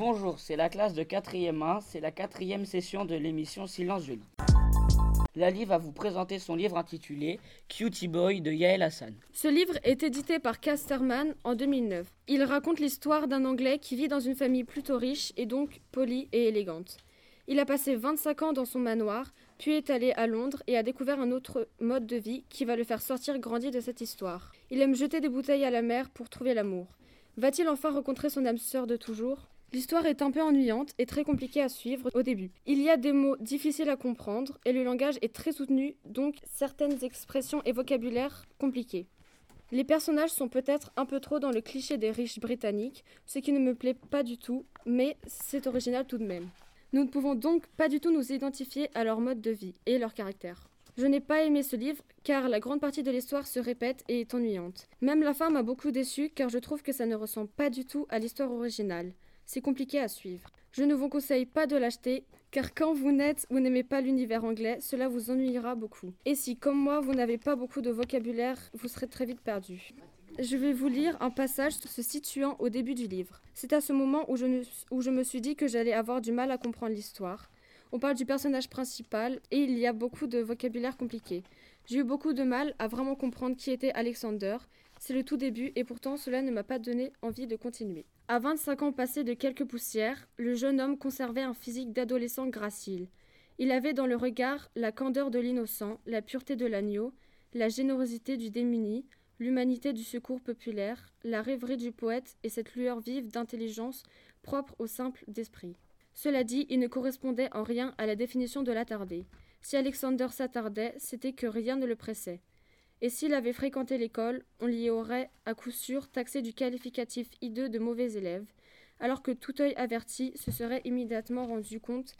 Bonjour, c'est la classe de 4e 1, c'est la quatrième session de l'émission Silence Joli. Lali va vous présenter son livre intitulé Cutie Boy de Yael Hassan. Ce livre est édité par Casterman en 2009. Il raconte l'histoire d'un Anglais qui vit dans une famille plutôt riche et donc polie et élégante. Il a passé 25 ans dans son manoir, puis est allé à Londres et a découvert un autre mode de vie qui va le faire sortir grandi de cette histoire. Il aime jeter des bouteilles à la mer pour trouver l'amour. Va-t-il enfin rencontrer son âme sœur de toujours? L'histoire est un peu ennuyante et très compliquée à suivre au début. Il y a des mots difficiles à comprendre et le langage est très soutenu, donc certaines expressions et vocabulaires compliqués. Les personnages sont peut-être un peu trop dans le cliché des riches britanniques, ce qui ne me plaît pas du tout, mais c'est original tout de même. Nous ne pouvons donc pas du tout nous identifier à leur mode de vie et leur caractère. Je n'ai pas aimé ce livre car la grande partie de l'histoire se répète et est ennuyante. Même la fin m'a beaucoup déçu car je trouve que ça ne ressemble pas du tout à l'histoire originale c'est compliqué à suivre. Je ne vous conseille pas de l'acheter, car quand vous n'êtes ou n'aimez pas l'univers anglais, cela vous ennuiera beaucoup. Et si, comme moi, vous n'avez pas beaucoup de vocabulaire, vous serez très vite perdu. Je vais vous lire un passage se situant au début du livre. C'est à ce moment où je, où je me suis dit que j'allais avoir du mal à comprendre l'histoire. On parle du personnage principal et il y a beaucoup de vocabulaire compliqué. J'ai eu beaucoup de mal à vraiment comprendre qui était Alexander. C'est le tout début et pourtant cela ne m'a pas donné envie de continuer. À 25 ans passés de quelques poussières, le jeune homme conservait un physique d'adolescent gracile. Il avait dans le regard la candeur de l'innocent, la pureté de l'agneau, la générosité du démuni, l'humanité du secours populaire, la rêverie du poète et cette lueur vive d'intelligence propre au simple d'esprit. Cela dit, il ne correspondait en rien à la définition de l'attardé. Si Alexander s'attardait, c'était que rien ne le pressait et s'il avait fréquenté l'école, on l'y aurait à coup sûr taxé du qualificatif hideux de mauvais élève, alors que tout œil averti se serait immédiatement rendu compte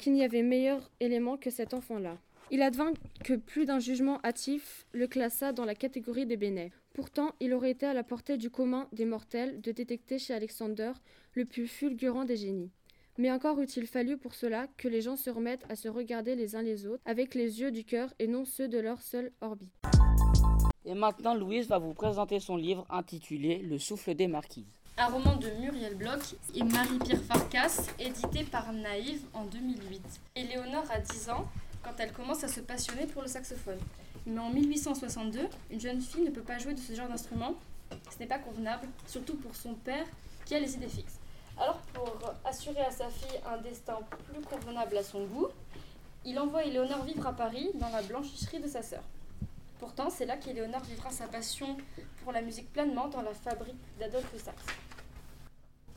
qu'il n'y avait meilleur élément que cet enfant-là. Il advint que plus d'un jugement hâtif le classa dans la catégorie des bénets. Pourtant, il aurait été à la portée du commun des mortels de détecter chez Alexander le plus fulgurant des génies. Mais encore eût-il fallu pour cela que les gens se remettent à se regarder les uns les autres avec les yeux du cœur et non ceux de leur seule orbite. Et maintenant, Louise va vous présenter son livre intitulé Le souffle des marquises. Un roman de Muriel Bloch et Marie-Pierre Farkas, édité par Naïve en 2008. Éléonore a 10 ans quand elle commence à se passionner pour le saxophone. Mais en 1862, une jeune fille ne peut pas jouer de ce genre d'instrument. Ce n'est pas convenable, surtout pour son père qui a les idées fixes. Alors pour assurer à sa fille un destin plus convenable à son goût, il envoie Éléonore vivre à Paris dans la blanchisserie de sa sœur. Pourtant, c'est là qu'Éléonore vivra sa passion pour la musique pleinement dans la fabrique d'Adolphe Sax.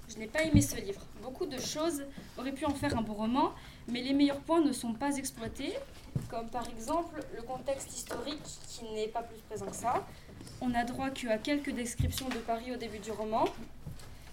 Je n'ai pas aimé ce livre. Beaucoup de choses auraient pu en faire un bon roman, mais les meilleurs points ne sont pas exploités, comme par exemple le contexte historique qui n'est pas plus présent que ça. On n'a droit qu'à quelques descriptions de Paris au début du roman.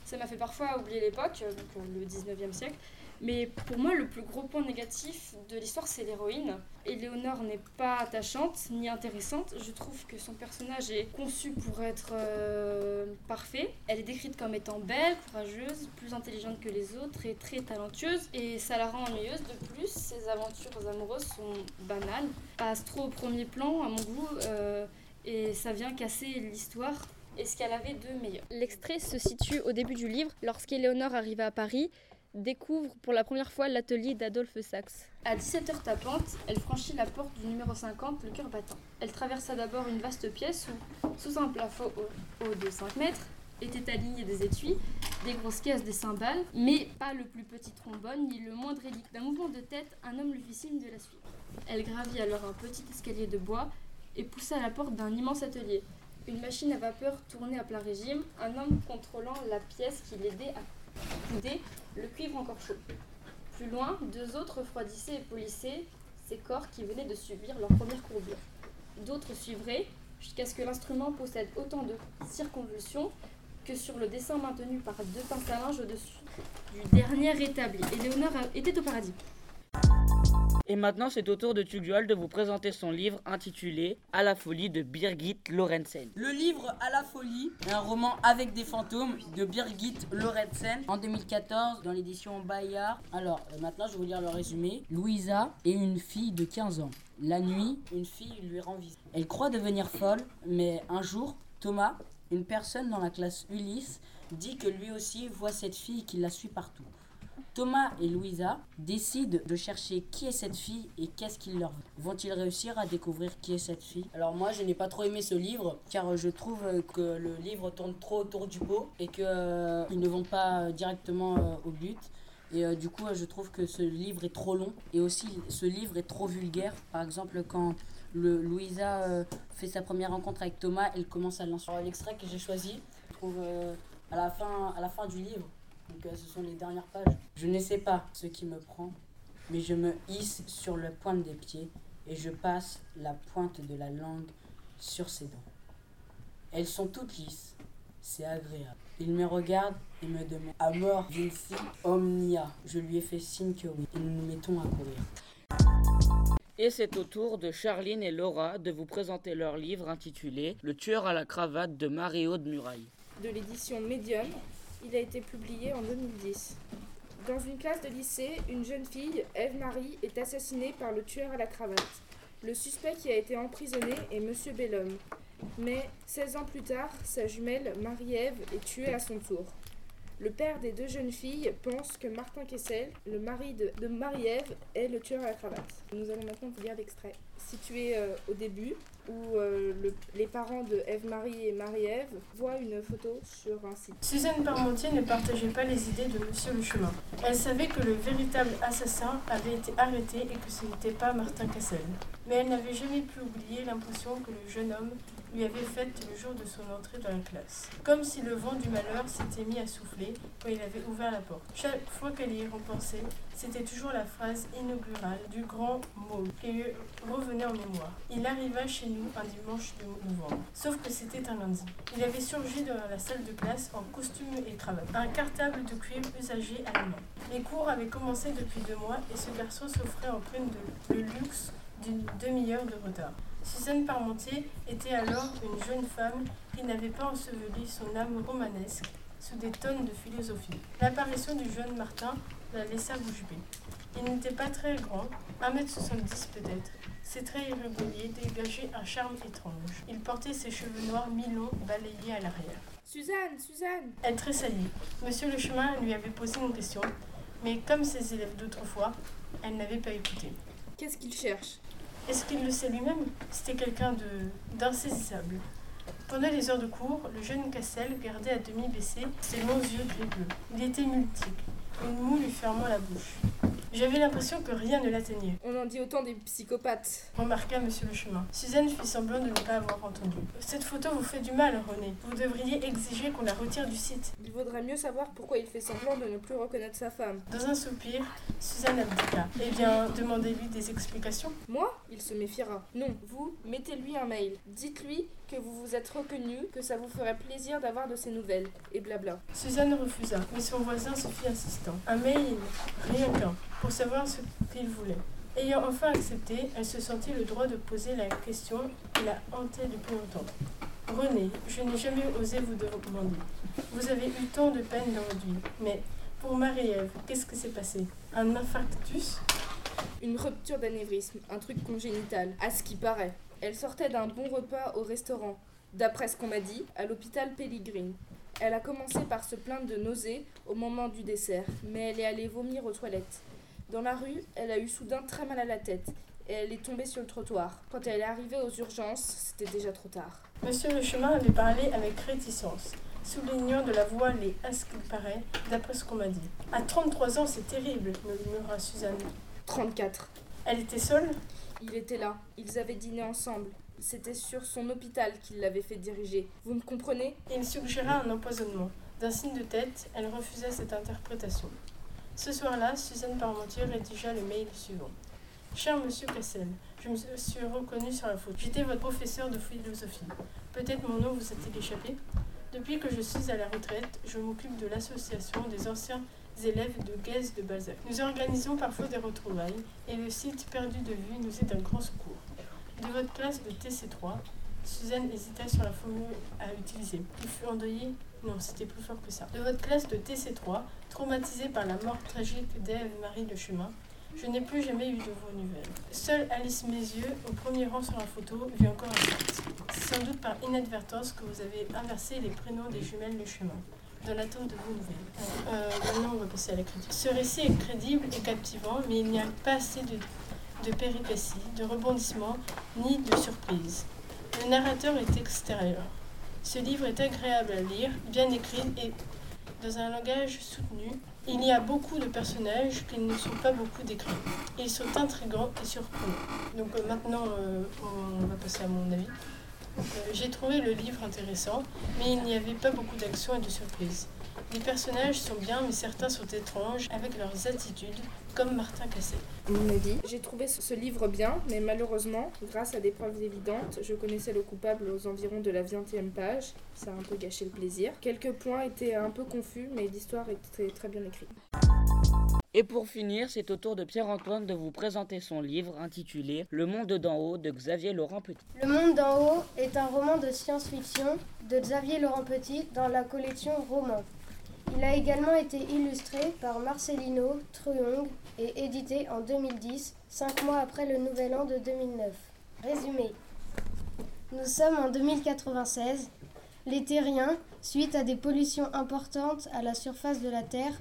Ça m'a fait parfois oublier l'époque, donc le 19e siècle, mais pour moi, le plus gros point négatif de l'histoire, c'est l'héroïne. Éléonore n'est pas attachante ni intéressante. Je trouve que son personnage est conçu pour être euh, parfait. Elle est décrite comme étant belle, courageuse, plus intelligente que les autres et très talentueuse. Et ça la rend ennuyeuse. De plus, ses aventures amoureuses sont banales, passent trop au premier plan à mon goût. Euh, et ça vient casser l'histoire et ce qu'elle avait de meilleur. L'extrait se situe au début du livre, lorsqu'Éléonore arrive à Paris découvre pour la première fois l'atelier d'Adolphe Sax. À 17h tapante, elle franchit la porte du numéro 50, le cœur battant. Elle traversa d'abord une vaste pièce où, sous un plafond haut, de 5 mètres, étaient alignés des étuis, des grosses caisses, des cymbales, mais pas le plus petit trombone ni le moindre relique. D'un mouvement de tête, un homme lui fit signe de la suivre. Elle gravit alors un petit escalier de bois et poussa la porte d'un immense atelier. Une machine à vapeur tournait à plein régime, un homme contrôlant la pièce qui l'aidait à couder le cuivre encore chaud. Plus loin, deux autres refroidissaient et polissaient ces corps qui venaient de subir leur première courbure. D'autres suivraient jusqu'à ce que l'instrument possède autant de circonvolutions que sur le dessin maintenu par deux pinces à linge au-dessus du dernier établi. Et Léonard était au paradis. Et maintenant, c'est au tour de Tugdual de vous présenter son livre intitulé À la folie de Birgit Lorentzen. Le livre À la folie est un roman avec des fantômes de Birgit Lorentzen en 2014 dans l'édition Bayard. Alors, euh, maintenant, je vais vous lire le résumé. Louisa est une fille de 15 ans. La nuit, une fille lui rend visite. Elle croit devenir folle, mais un jour, Thomas, Une personne dans la classe Ulysse dit que lui aussi voit cette fille qui la suit partout. Thomas et Louisa décident de chercher qui est cette fille et qu'est-ce qu'il leur veut. Vont-ils réussir à découvrir qui est cette fille? Alors moi je n'ai pas trop aimé ce livre car je trouve que le livre tourne trop autour du pot et qu'ils euh, ne vont pas directement euh, au but. Et euh, du coup, je trouve que ce livre est trop long et aussi ce livre est trop vulgaire. Par exemple, quand Louisa fait sa première rencontre avec Thomas, elle commence à lancer l'extrait que j'ai choisi. Je trouve à, la fin, à la fin du livre, donc ce sont les dernières pages. Je ne sais pas ce qui me prend, mais je me hisse sur la pointe des pieds et je passe la pointe de la langue sur ses dents. Elles sont toutes lisses, c'est agréable. Il me regarde et me demande À mort, Vinci, Omnia. Je lui ai fait signe que oui, et nous nous mettons à courir. Et c'est au tour de Charline et Laura de vous présenter leur livre intitulé Le tueur à la cravate de Mario de Muraille. De l'édition Medium, il a été publié en 2010. Dans une classe de lycée, une jeune fille, Eve-Marie, est assassinée par le tueur à la cravate. Le suspect qui a été emprisonné est Monsieur Bellhomme. Mais 16 ans plus tard, sa jumelle, Marie-Ève, est tuée à son tour. Le père des deux jeunes filles pense que Martin Kessel, le mari de, Marie-Ève, est le tueur à la cravate. Nous allons maintenant vous lire l'extrait. Situé euh, au début, où euh, les parents de Ève-Marie et Marie-Ève voient une photo sur un site. Suzanne Parmentier ne partageait pas les idées de Monsieur le Chemin. Elle savait que le véritable assassin avait été arrêté et que ce n'était pas Martin Kessel. Mais elle n'avait jamais pu oublier l'impression que le jeune homme lui avait faite le jour de son entrée dans la classe. Comme si le vent du malheur s'était mis à souffler quand il avait ouvert la porte. Chaque fois qu'elle y repensait, c'était toujours la phrase inaugurale du grand mot qui lui revenait en mémoire. Il arriva chez nous un dimanche de novembre. Sauf que c'était un lundi. Il avait surgi dans la salle de classe en costume et cravate. Un cartable de cuivre usagé à la main. Les cours avaient commencé depuis deux mois et ce garçon s'offrait en prime de le luxe d'une demi-heure de retard. Suzanne Parmentier était alors une jeune femme qui n'avait pas enseveli son âme romanesque sous des tonnes de philosophie. L'apparition du jeune Martin la laissa bouche bée. Il n'était pas très grand, 1m70 peut-être. Ses traits irréguliers dégageaient un charme étrange. Il portait ses cheveux noirs mi-longs balayés à l'arrière. Suzanne, Suzanne Elle tressaillit. Monsieur le chemin lui avait posé une question, mais comme ses élèves d'autrefois, elle n'avait pas écouté. Qu'est-ce qu'il cherche? Est-ce qu'il le sait lui-même C'était quelqu'un de d'insaisissable. Pendant les heures de cours, le jeune Cassel gardait à demi baissés ses longs yeux gris-bleus. Il était multiple, une moue lui fermant la bouche. J'avais l'impression que rien ne l'atteignait. On en dit autant des psychopathes. Remarqua Monsieur le Chemin. Suzanne fit semblant de ne pas avoir entendu. Cette photo vous fait du mal, René. Vous devriez exiger qu'on la retire du site. Il vaudrait mieux savoir pourquoi il fait semblant de ne plus reconnaître sa femme. Dans un soupir, Suzanne abdiqua. Eh bien, demandez-lui des explications. Moi Il se méfiera. Non, vous, mettez-lui un mail. Dites-lui que vous vous êtes reconnu, que ça vous ferait plaisir d'avoir de ses nouvelles, et blabla. Suzanne refusa, mais son voisin se fit insistant. Un mail, rien qu'un pour savoir ce qu'il voulait. Ayant enfin accepté, elle se sentit le droit de poser la question qui la hantait depuis longtemps. René, je n'ai jamais osé vous demander. Vous avez eu tant de peine dans mais pour Marie-Ève, qu'est-ce que s'est passé? Un infarctus? Une rupture d'anévrisme, un truc congénital, à ce qui paraît. Elle sortait d'un bon repas au restaurant, d'après ce qu'on m'a dit, à l'hôpital Pellegrin. Elle a commencé par se plaindre de nausées au moment du dessert, mais elle est allée vomir aux toilettes. Dans la rue, elle a eu soudain très mal à la tête et elle est tombée sur le trottoir. Quand elle est arrivée aux urgences, c'était déjà trop tard. Monsieur le chemin avait parlé avec réticence, soulignant de la voix les à ce qu'il paraît, d'après ce qu'on m'a dit. À 33 ans, c'est terrible, murmura Suzanne. 34. Elle était seule? Il était là. Ils avaient dîné ensemble. C'était sur son hôpital qu'il l'avait fait diriger. Vous me comprenez? Il suggéra un empoisonnement. D'un signe de tête, elle refusa cette interprétation. Ce soir-là, Suzanne Parmentier rédigea le mail suivant. Cher monsieur Cassel, je me suis reconnue sur la faute. J'étais votre professeur de philosophie. Peut-être mon nom vous a-t-il échappé? Depuis que je suis à la retraite, je m'occupe de l'association des anciens élèves de Guèze de Balzac. Nous organisons parfois des retrouvailles et le site perdu de vue nous est d'un grand secours. De votre classe de TC3, Suzanne hésitait sur la formule à utiliser. Il fut endeuillé Non, c'était plus fort que ça. De votre classe de TC3, traumatisée par la mort tragique d'Ève Marie Le Chemin, Je n'ai plus jamais eu de vos nouvelles. Seule Alice Mézieux, au premier rang sur la photo, vit encore enceinte. C'est sans doute par inadvertance que vous avez inversé les prénoms des jumelles Le Chemin dans l'attente de vos nouvelles. Euh, maintenant, on va passer à la critique. Ce récit est crédible et captivant, mais il n'y a pas assez de, de péripéties, de rebondissements, ni de surprises. Le narrateur est extérieur. Ce livre est agréable à lire, bien écrit et dans un langage soutenu. Il y a beaucoup de personnages qui ne sont pas beaucoup décrits. Ils sont intrigants et surprenants. Donc euh, maintenant, euh, on va passer à mon avis. Euh, J'ai trouvé le livre intéressant, mais il n'y avait pas beaucoup d'action et de surprises. Les personnages sont bien, mais certains sont étranges avec leurs attitudes, comme Martin Cassé. Mon avis, j'ai trouvé ce livre bien, mais malheureusement, grâce à des preuves évidentes, je connaissais le coupable aux environs de la 20e page. Ça a un peu gâché le plaisir. Quelques points étaient un peu confus, mais l'histoire était très bien écrite. Et pour finir, c'est au tour de Pierre-Antoine de vous présenter son livre intitulé Le monde d'en haut de Xavier Laurent Petit. Le monde d'en haut est un roman de science-fiction de Xavier Laurent Petit dans la collection Roman. Il a également été illustré par Marcelino Truong et édité en 2010, cinq mois après le nouvel an de 2009. Résumé. Nous sommes en 2096. Les terriens, suite à des pollutions importantes à la surface de la Terre,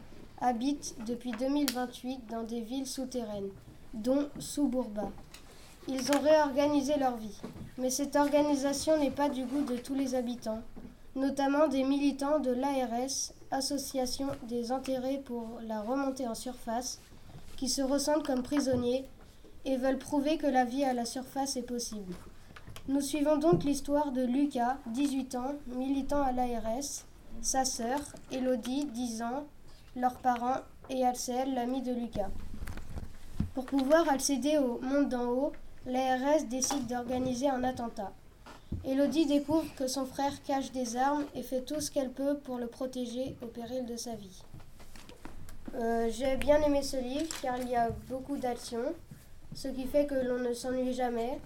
habitent depuis 2028 dans des villes souterraines, dont Suburba. Ils ont réorganisé leur vie, mais cette organisation n'est pas du goût de tous les habitants, notamment des militants de l'ARS, Association des intérêts pour la remontée en surface, qui se ressentent comme prisonniers et veulent prouver que la vie à la surface est possible. Nous suivons donc l'histoire de Lucas, 18 ans, militant à l'ARS, sa sœur, Elodie, 10 ans, leurs parents et Alcel, l'ami de Lucas. Pour pouvoir accéder au monde d'en haut, l'ARS décide d'organiser un attentat. Elodie découvre que son frère cache des armes et fait tout ce qu'elle peut pour le protéger au péril de sa vie. Euh, J'ai bien aimé ce livre car il y a beaucoup d'action, ce qui fait que l'on ne s'ennuie jamais.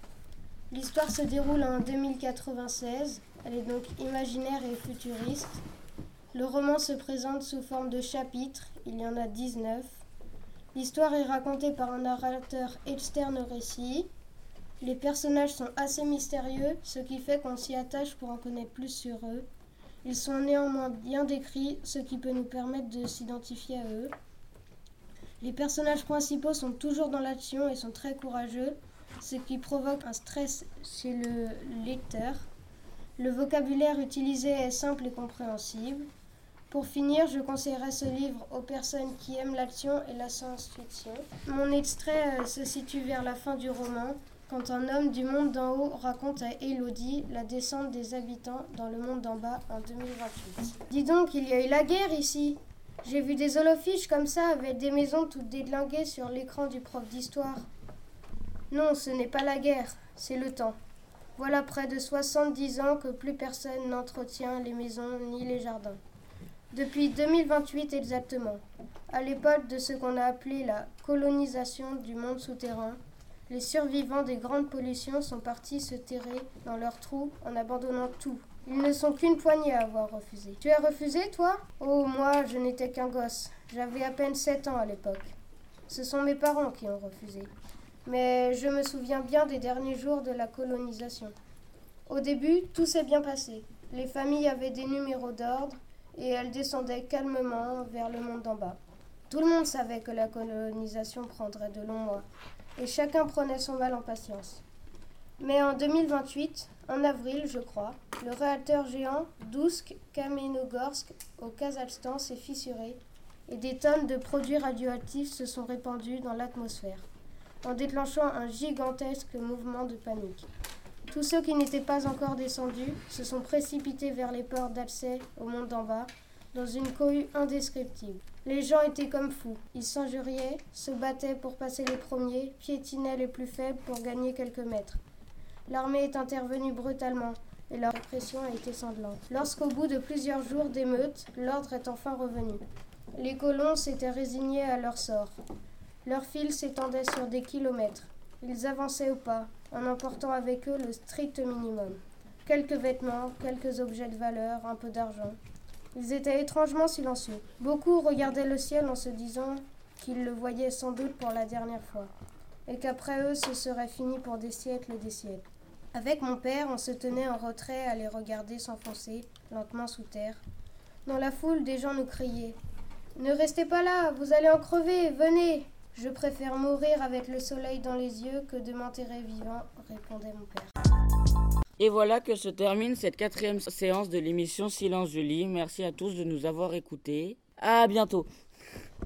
L'histoire se déroule en 2096, elle est donc imaginaire et futuriste. Le roman se présente sous forme de chapitres, il y en a 19. L'histoire est racontée par un narrateur externe au récit. Les personnages sont assez mystérieux, ce qui fait qu'on s'y attache pour en connaître plus sur eux. Ils sont néanmoins bien décrits, ce qui peut nous permettre de s'identifier à eux. Les personnages principaux sont toujours dans l'action et sont très courageux, ce qui provoque un stress chez le lecteur. Le vocabulaire utilisé est simple et compréhensible. Pour finir, je conseillerais ce livre aux personnes qui aiment l'action et la science-fiction. Mon extrait euh, se situe vers la fin du roman, quand un homme du monde d'en haut raconte à Elodie la descente des habitants dans le monde d'en bas en 2028. Dis donc, il y a eu la guerre ici. J'ai vu des holofiches comme ça avec des maisons toutes déglinguées sur l'écran du prof d'histoire. Non, ce n'est pas la guerre, c'est le temps. Voilà près de 70 ans que plus personne n'entretient les maisons ni les jardins. Depuis 2028 exactement, à l'époque de ce qu'on a appelé la colonisation du monde souterrain, les survivants des grandes pollutions sont partis se terrer dans leurs trous en abandonnant tout. Ils ne sont qu'une poignée à avoir refusé. Tu as refusé, toi? Oh, moi, je n'étais qu'un gosse. J'avais à peine 7 ans à l'époque. Ce sont mes parents qui ont refusé. Mais je me souviens bien des derniers jours de la colonisation. Au début, tout s'est bien passé. Les familles avaient des numéros d'ordre et elles descendaient calmement vers le monde d'en bas. Tout le monde savait que la colonisation prendrait de longs mois, et chacun prenait son mal en patience. Mais en 2028, en avril, je crois, le réacteur géant Dousk Kamenogorsk au Kazakhstan s'est fissuré et des tonnes de produits radioactifs se sont répandus dans l'atmosphère, en déclenchant un gigantesque mouvement de panique. Tous ceux qui n'étaient pas encore descendus se sont précipités vers les ports d'Alcey au monde d'en bas, dans une cohue indescriptible. Les gens étaient comme fous. Ils s'injuriaient, se battaient pour passer les premiers, piétinaient les plus faibles pour gagner quelques mètres. L'armée est intervenue brutalement et leur répression a été sanglante. Lorsqu'au bout de plusieurs jours d'émeutes, l'ordre est enfin revenu. Les colons s'étaient résignés à leur sort. Leurs fils s'étendaient sur des kilomètres. Ils avançaient au pas, en emportant avec eux le strict minimum. Quelques vêtements, quelques objets de valeur, un peu d'argent. Ils étaient étrangement silencieux. Beaucoup regardaient le ciel en se disant qu'ils le voyaient sans doute pour la dernière fois, et qu'après eux ce serait fini pour des siècles et des siècles. Avec mon père, on se tenait en retrait à les regarder s'enfoncer lentement sous terre. Dans la foule, des gens nous criaient Ne restez pas là, vous allez en crever, venez Je préfère mourir avec le soleil dans les yeux que de m'enterrer vivant, répondait mon père. Et voilà que se termine cette quatrième séance de l'émission Silence Julie. Merci à tous de nous avoir écoutés. À bientôt.